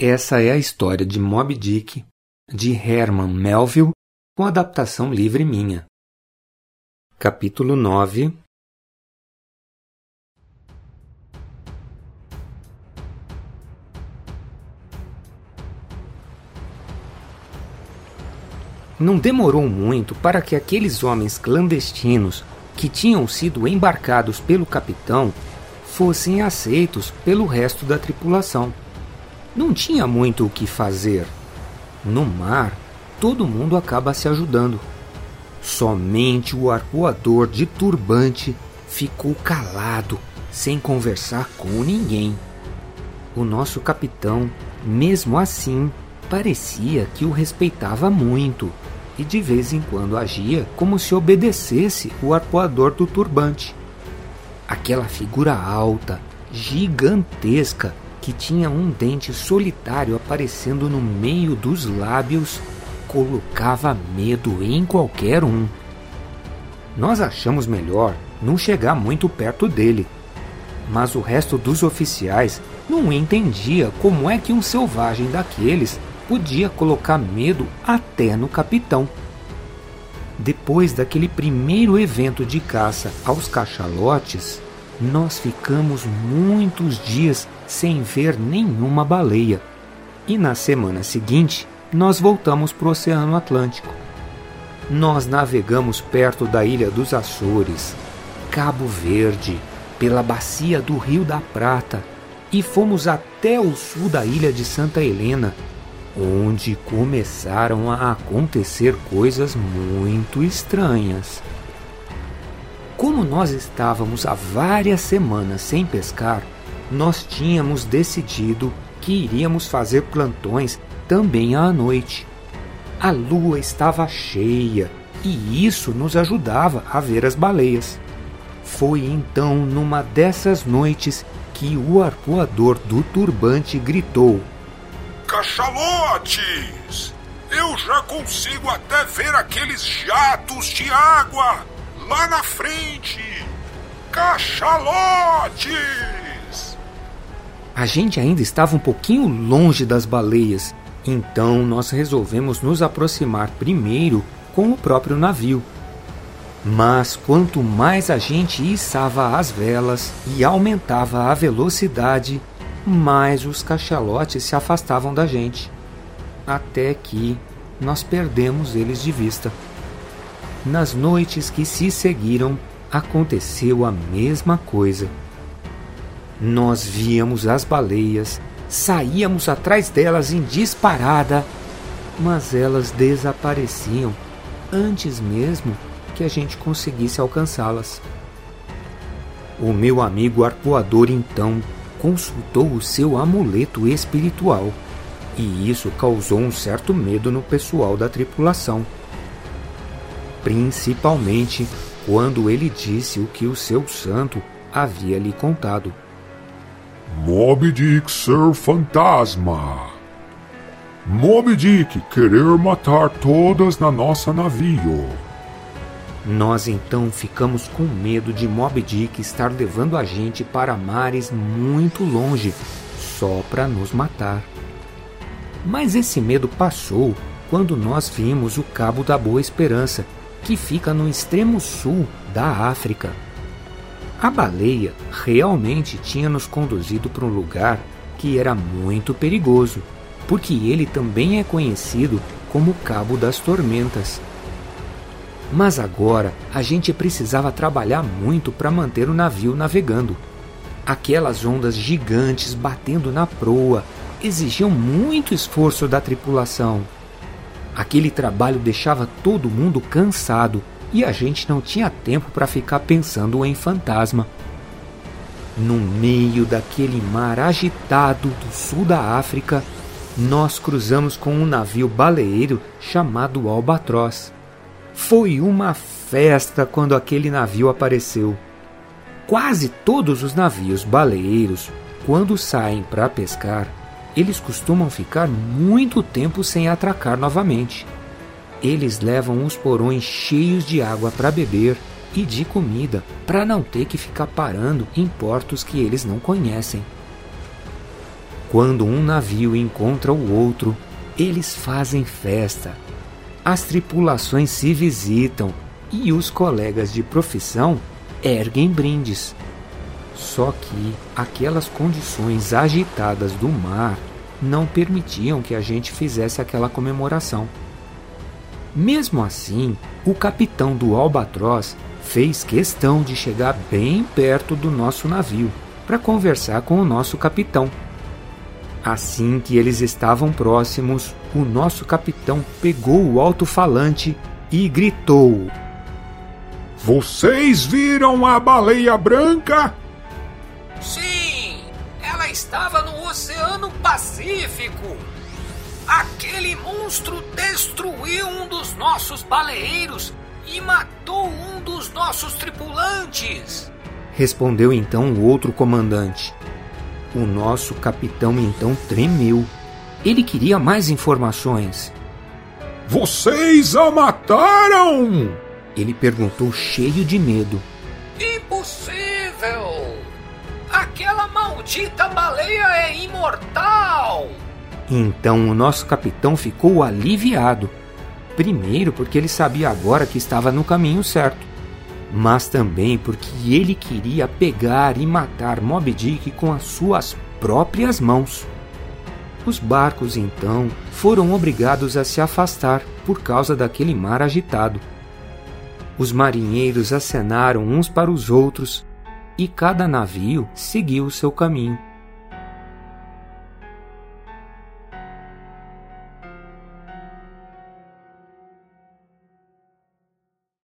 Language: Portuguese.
Essa é a história de Moby Dick, de Herman Melville, com adaptação livre minha. Capítulo 9 Não demorou muito para que aqueles homens clandestinos que tinham sido embarcados pelo capitão fossem aceitos pelo resto da tripulação. Não tinha muito o que fazer. No mar, todo mundo acaba se ajudando. Somente o arpoador de turbante ficou calado, sem conversar com ninguém. O nosso capitão, mesmo assim, parecia que o respeitava muito e de vez em quando agia como se obedecesse o arpoador do turbante. Aquela figura alta, gigantesca, que tinha um dente solitário aparecendo no meio dos lábios, colocava medo em qualquer um. Nós achamos melhor não chegar muito perto dele, mas o resto dos oficiais não entendia como é que um selvagem daqueles podia colocar medo até no capitão. Depois daquele primeiro evento de caça aos cachalotes, nós ficamos muitos dias sem ver nenhuma baleia. E na semana seguinte, nós voltamos para o Oceano Atlântico. Nós navegamos perto da ilha dos Açores, Cabo Verde, pela bacia do Rio da Prata e fomos até o sul da ilha de Santa Helena, onde começaram a acontecer coisas muito estranhas. Como nós estávamos há várias semanas sem pescar, nós tínhamos decidido que iríamos fazer plantões também à noite. A lua estava cheia e isso nos ajudava a ver as baleias. Foi então numa dessas noites que o arpoador do turbante gritou: Cachalotes! Eu já consigo até ver aqueles jatos de água lá na frente! Cachalotes! A gente ainda estava um pouquinho longe das baleias, então nós resolvemos nos aproximar primeiro com o próprio navio. Mas quanto mais a gente içava as velas e aumentava a velocidade, mais os cachalotes se afastavam da gente, até que nós perdemos eles de vista. Nas noites que se seguiram, aconteceu a mesma coisa. Nós víamos as baleias, saíamos atrás delas em disparada, mas elas desapareciam antes mesmo que a gente conseguisse alcançá-las. O meu amigo arpoador então consultou o seu amuleto espiritual, e isso causou um certo medo no pessoal da tripulação. Principalmente quando ele disse o que o seu santo havia lhe contado. Moby Dick ser fantasma. Moby Dick querer matar todas na nossa navio. Nós então ficamos com medo de Moby Dick estar levando a gente para mares muito longe, só para nos matar. Mas esse medo passou quando nós vimos o Cabo da Boa Esperança, que fica no extremo sul da África. A baleia realmente tinha nos conduzido para um lugar que era muito perigoso, porque ele também é conhecido como Cabo das Tormentas. Mas agora a gente precisava trabalhar muito para manter o navio navegando. Aquelas ondas gigantes batendo na proa exigiam muito esforço da tripulação. Aquele trabalho deixava todo mundo cansado e a gente não tinha tempo para ficar pensando em fantasma. No meio daquele mar agitado do sul da África, nós cruzamos com um navio baleeiro chamado Albatroz. Foi uma festa quando aquele navio apareceu. Quase todos os navios baleeiros, quando saem para pescar, eles costumam ficar muito tempo sem atracar novamente. Eles levam os porões cheios de água para beber e de comida, para não ter que ficar parando em portos que eles não conhecem. Quando um navio encontra o outro, eles fazem festa. As tripulações se visitam e os colegas de profissão erguem brindes. Só que aquelas condições agitadas do mar não permitiam que a gente fizesse aquela comemoração. Mesmo assim, o capitão do Albatroz fez questão de chegar bem perto do nosso navio para conversar com o nosso capitão. Assim que eles estavam próximos, o nosso capitão pegou o alto-falante e gritou: Vocês viram a baleia branca? Oceano Pacífico. Aquele monstro destruiu um dos nossos baleeiros e matou um dos nossos tripulantes. Respondeu então o outro comandante. O nosso capitão então tremeu. Ele queria mais informações. Vocês a mataram? Ele perguntou cheio de medo. Impossível! Aquela maldita baleia é imortal! Então o nosso capitão ficou aliviado. Primeiro, porque ele sabia agora que estava no caminho certo, mas também porque ele queria pegar e matar Moby Dick com as suas próprias mãos. Os barcos então foram obrigados a se afastar por causa daquele mar agitado. Os marinheiros acenaram uns para os outros e cada navio seguiu o seu caminho.